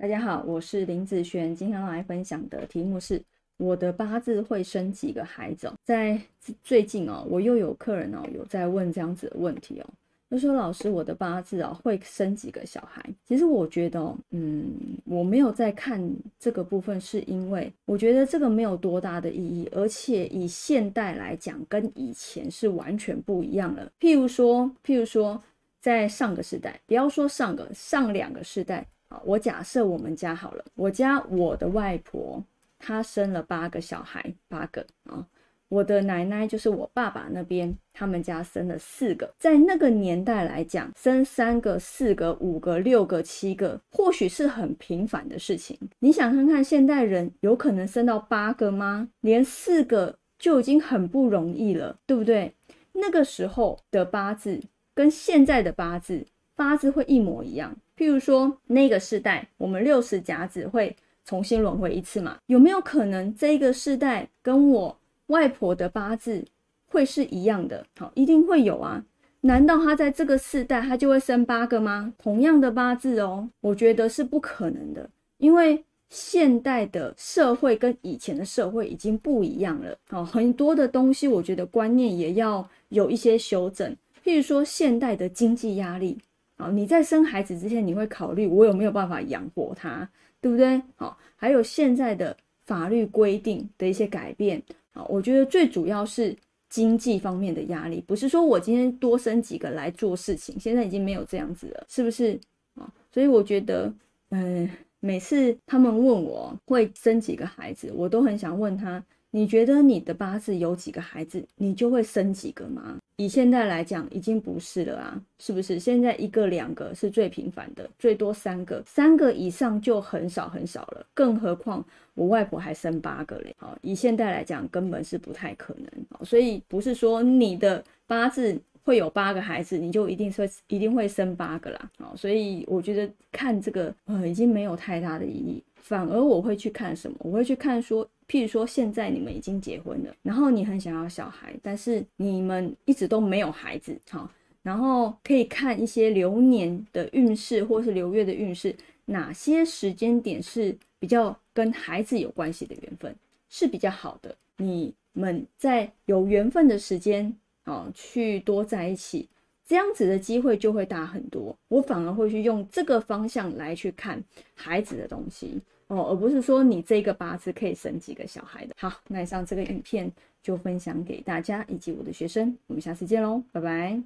大家好，我是林子璇，今天来分享的题目是我的八字会生几个孩子？在最近哦，我又有客人哦，有在问这样子的问题哦，就说老师，我的八字哦会生几个小孩？其实我觉得哦，嗯，我没有在看这个部分，是因为我觉得这个没有多大的意义，而且以现代来讲，跟以前是完全不一样了。譬如说，譬如说，在上个时代，不要说上个上两个世代。我假设我们家好了，我家我的外婆她生了八个小孩，八个啊。我的奶奶就是我爸爸那边，他们家生了四个。在那个年代来讲，生三个、四个、五个、六个、七个，或许是很平凡的事情。你想看看现代人有可能生到八个吗？连四个就已经很不容易了，对不对？那个时候的八字跟现在的八字，八字会一模一样。譬如说，那个世代，我们六十甲子会重新轮回一次嘛？有没有可能这个世代跟我外婆的八字会是一样的？好，一定会有啊！难道他在这个世代他就会生八个吗？同样的八字哦，我觉得是不可能的，因为现代的社会跟以前的社会已经不一样了。好，很多的东西，我觉得观念也要有一些修正。譬如说，现代的经济压力。好，你在生孩子之前，你会考虑我有没有办法养活他，对不对？好，还有现在的法律规定的一些改变，好，我觉得最主要是经济方面的压力，不是说我今天多生几个来做事情，现在已经没有这样子了，是不是？啊，所以我觉得，嗯，每次他们问我会生几个孩子，我都很想问他。你觉得你的八字有几个孩子，你就会生几个吗？以现在来讲，已经不是了啊，是不是？现在一个两个是最频繁的，最多三个，三个以上就很少很少了。更何况我外婆还生八个嘞，好，以现在来讲，根本是不太可能。所以不是说你的八字会有八个孩子，你就一定说一定会生八个啦。好，所以我觉得看这个呃，已经没有太大的意义。反而我会去看什么？我会去看说。譬如说，现在你们已经结婚了，然后你很想要小孩，但是你们一直都没有孩子，好，然后可以看一些流年的运势或是流月的运势，哪些时间点是比较跟孩子有关系的缘分是比较好的，你们在有缘分的时间，啊，去多在一起，这样子的机会就会大很多。我反而会去用这个方向来去看孩子的东西。哦，而不是说你这个八字可以生几个小孩的。好，那以上这个影片就分享给大家以及我的学生，我们下次见喽，拜拜。